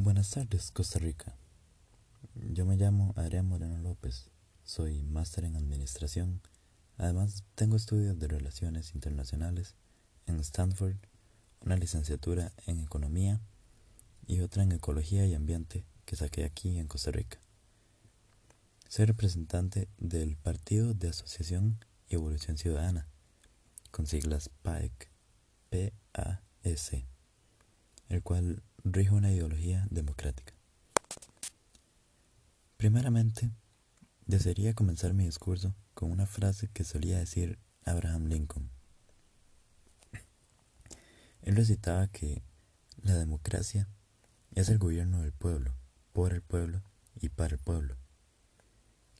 Buenas tardes, Costa Rica. Yo me llamo Adrián Moreno López, soy máster en Administración. Además, tengo estudios de Relaciones Internacionales en Stanford, una licenciatura en Economía y otra en Ecología y Ambiente que saqué aquí en Costa Rica. Soy representante del Partido de Asociación y Evolución Ciudadana, con siglas PAEC, P-A-S, el cual rige una ideología democrática. Primeramente, desearía comenzar mi discurso con una frase que solía decir Abraham Lincoln. Él recitaba que la democracia es el gobierno del pueblo, por el pueblo y para el pueblo.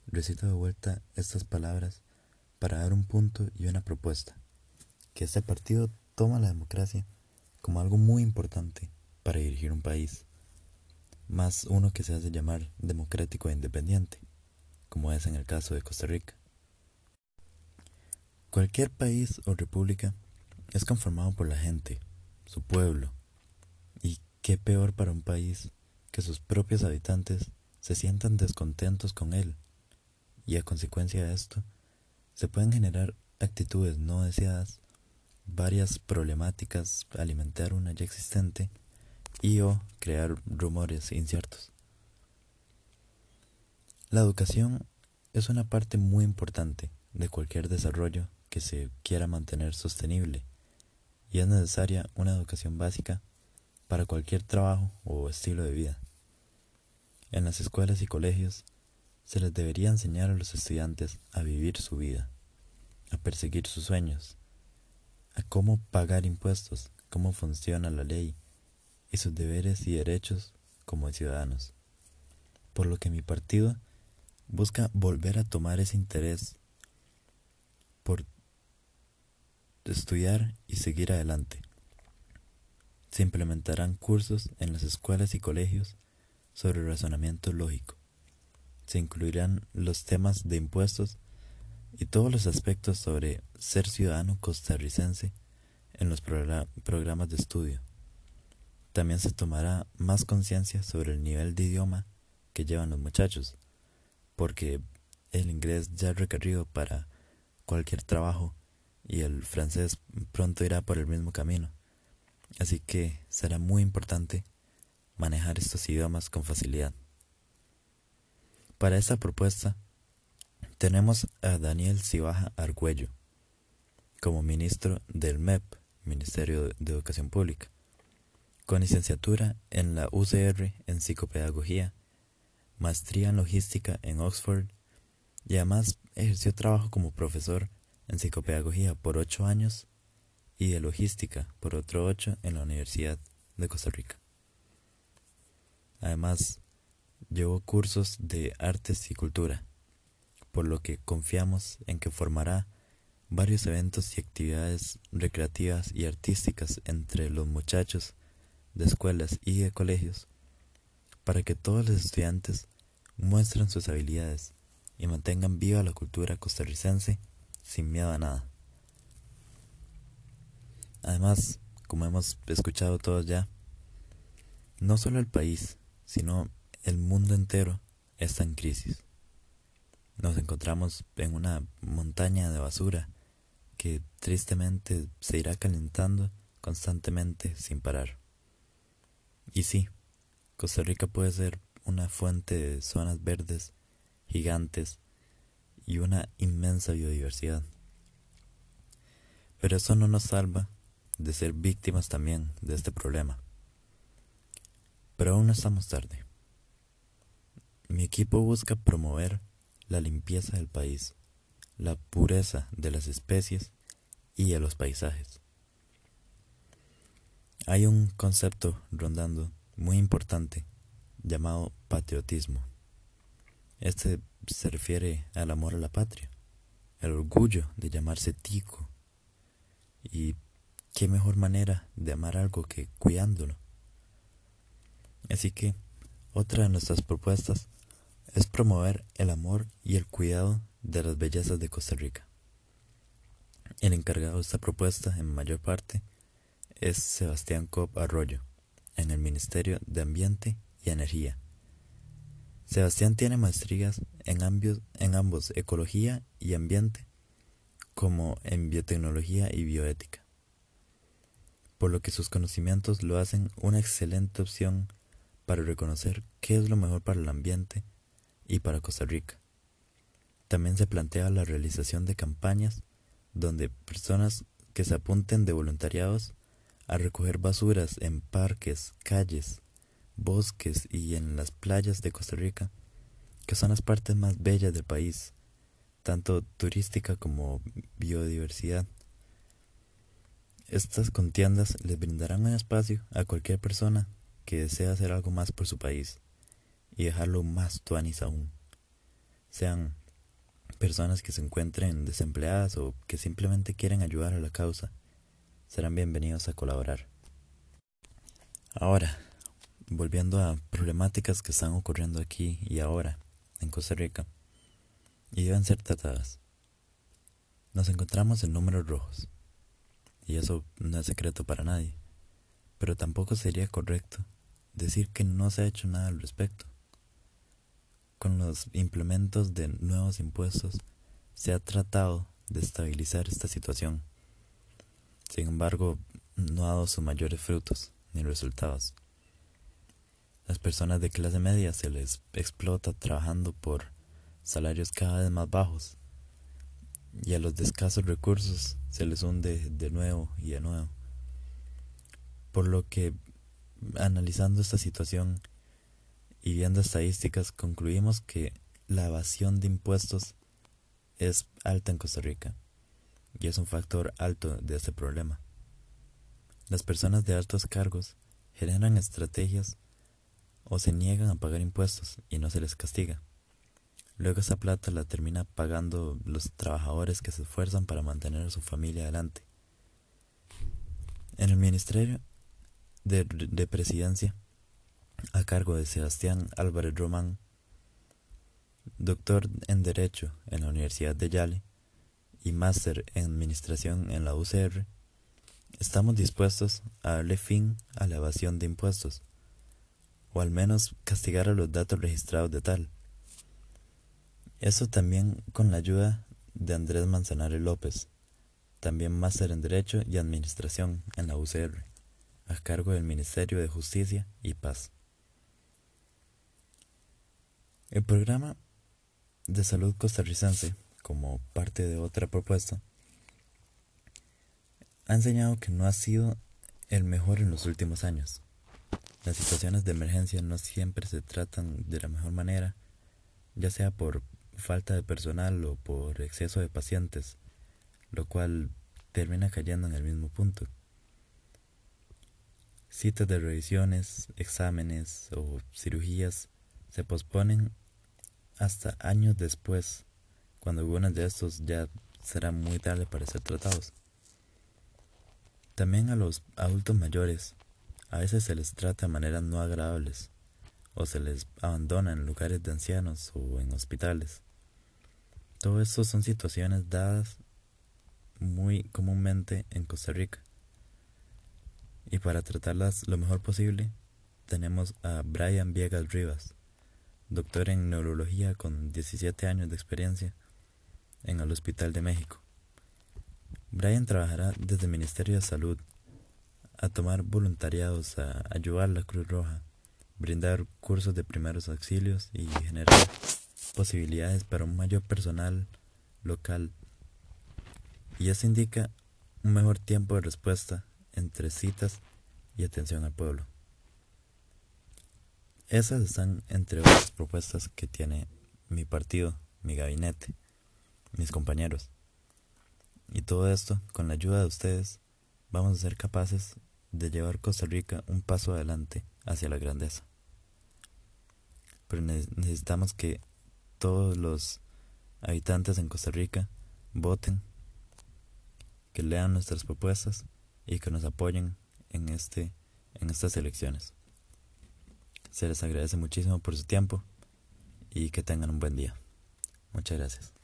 Recito de vuelta estas palabras para dar un punto y una propuesta, que este partido toma la democracia como algo muy importante para dirigir un país, más uno que se hace llamar democrático e independiente, como es en el caso de Costa Rica. Cualquier país o república es conformado por la gente, su pueblo, y qué peor para un país que sus propios habitantes se sientan descontentos con él, y a consecuencia de esto, se pueden generar actitudes no deseadas, varias problemáticas, alimentar una ya existente, y o crear rumores inciertos. La educación es una parte muy importante de cualquier desarrollo que se quiera mantener sostenible y es necesaria una educación básica para cualquier trabajo o estilo de vida. En las escuelas y colegios se les debería enseñar a los estudiantes a vivir su vida, a perseguir sus sueños, a cómo pagar impuestos, cómo funciona la ley, y sus deberes y derechos como ciudadanos. Por lo que mi partido busca volver a tomar ese interés por estudiar y seguir adelante. Se implementarán cursos en las escuelas y colegios sobre razonamiento lógico. Se incluirán los temas de impuestos y todos los aspectos sobre ser ciudadano costarricense en los programas de estudio. También se tomará más conciencia sobre el nivel de idioma que llevan los muchachos, porque el inglés ya es requerido para cualquier trabajo y el francés pronto irá por el mismo camino. Así que será muy importante manejar estos idiomas con facilidad. Para esta propuesta tenemos a Daniel Cibaja Argüello como ministro del MEP, Ministerio de Educación Pública con licenciatura en la UCR en psicopedagogía, maestría en logística en Oxford y además ejerció trabajo como profesor en psicopedagogía por ocho años y de logística por otro ocho en la Universidad de Costa Rica. Además, llevó cursos de artes y cultura, por lo que confiamos en que formará varios eventos y actividades recreativas y artísticas entre los muchachos de escuelas y de colegios para que todos los estudiantes muestren sus habilidades y mantengan viva la cultura costarricense sin miedo a nada. Además, como hemos escuchado todos ya, no solo el país, sino el mundo entero está en crisis. Nos encontramos en una montaña de basura que tristemente se irá calentando constantemente sin parar. Y sí, Costa Rica puede ser una fuente de zonas verdes gigantes y una inmensa biodiversidad. Pero eso no nos salva de ser víctimas también de este problema. Pero aún no estamos tarde. Mi equipo busca promover la limpieza del país, la pureza de las especies y de los paisajes. Hay un concepto rondando muy importante llamado patriotismo. Este se refiere al amor a la patria, el orgullo de llamarse tico. Y qué mejor manera de amar algo que cuidándolo. Así que otra de nuestras propuestas es promover el amor y el cuidado de las bellezas de Costa Rica. El encargado de esta propuesta, en mayor parte, es Sebastián Cop Arroyo, en el Ministerio de Ambiente y energía. Sebastián tiene maestrías en, en ambos ecología y ambiente, como en biotecnología y bioética, por lo que sus conocimientos lo hacen una excelente opción para reconocer qué es lo mejor para el ambiente y para Costa Rica. También se plantea la realización de campañas donde personas que se apunten de voluntariados a recoger basuras en parques, calles, bosques y en las playas de Costa Rica, que son las partes más bellas del país, tanto turística como biodiversidad. Estas contiendas les brindarán un espacio a cualquier persona que desea hacer algo más por su país y dejarlo más tuanis aún. Sean personas que se encuentren desempleadas o que simplemente quieren ayudar a la causa, serán bienvenidos a colaborar. Ahora, volviendo a problemáticas que están ocurriendo aquí y ahora en Costa Rica y deben ser tratadas. Nos encontramos en números rojos y eso no es secreto para nadie, pero tampoco sería correcto decir que no se ha hecho nada al respecto. Con los implementos de nuevos impuestos se ha tratado de estabilizar esta situación. Sin embargo, no ha dado sus mayores frutos ni resultados. Las personas de clase media se les explota trabajando por salarios cada vez más bajos y a los de escasos recursos se les hunde de nuevo y de nuevo. Por lo que Analizando esta situación y viendo estadísticas, concluimos que la evasión de impuestos es alta en Costa Rica y es un factor alto de este problema. Las personas de altos cargos generan estrategias o se niegan a pagar impuestos y no se les castiga. Luego esa plata la termina pagando los trabajadores que se esfuerzan para mantener a su familia adelante. En el ministerio de, presidencia a cargo de Sebastián Álvarez Román, doctor en Derecho en la Universidad de Yale y máster en Administración en la UCR, estamos dispuestos a darle fin a la evasión de impuestos, o al menos castigar a los datos registrados de tal. Eso también con la ayuda de Andrés Manzanares López, también máster en Derecho y Administración en la UCR a cargo del Ministerio de Justicia y Paz. El programa de salud costarricense, como parte de otra propuesta, ha enseñado que no ha sido el mejor en los últimos años. Las situaciones de emergencia no siempre se tratan de la mejor manera, ya sea por falta de personal o por exceso de pacientes, lo cual termina cayendo en el mismo punto. Citas de revisiones, exámenes o cirugías se posponen hasta años después, cuando algunos de estos ya será muy tarde para ser tratados. También a los adultos mayores a veces se les trata de maneras no agradables o se les abandona en lugares de ancianos o en hospitales. Todo esto son situaciones dadas muy comúnmente en Costa Rica y para tratarlas lo mejor posible, tenemos a Brian Viegas Rivas, doctor en neurología con 17 años de experiencia en el Hospital de México. Brian trabajará desde el Ministerio de Salud a tomar voluntariados a ayudar a la Cruz Roja, brindar cursos de primeros auxilios y generar posibilidades para un mayor personal local. Y eso indica un mejor tiempo de respuesta entre citas y atención al pueblo. Esas están entre otras propuestas que tiene mi partido, mi gabinete, mis compañeros. Y todo esto, con la ayuda de ustedes, vamos a ser capaces de llevar Costa Rica un paso adelante hacia la grandeza. Pero necesitamos que todos los habitantes en Costa Rica voten, que lean nuestras propuestas y que nos apoyen en, este, en estas elecciones. Se les agradece muchísimo por su tiempo y que tengan un buen día. Muchas gracias.